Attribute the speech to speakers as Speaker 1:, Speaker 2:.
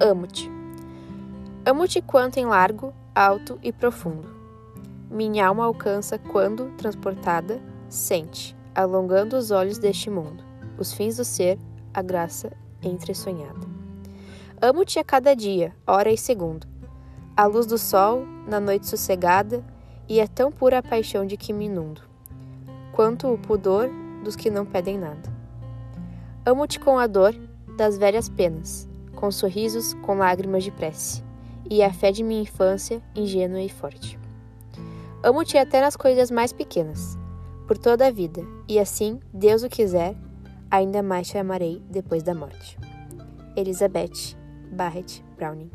Speaker 1: Amo-te. Amo-te quanto em largo, alto e profundo. Minha alma alcança quando, transportada, sente, alongando os olhos deste mundo, os fins do ser, a graça entresonhada. Amo-te a cada dia, hora e segundo. A luz do sol, na noite sossegada, e é tão pura a paixão de que me inundo, quanto o pudor dos que não pedem nada. Amo-te com a dor das velhas penas, com sorrisos, com lágrimas de prece, e a fé de minha infância, ingênua e forte. Amo-te até nas coisas mais pequenas, por toda a vida, e assim, Deus o quiser, ainda mais te amarei depois da morte. Elizabeth Barrett Browning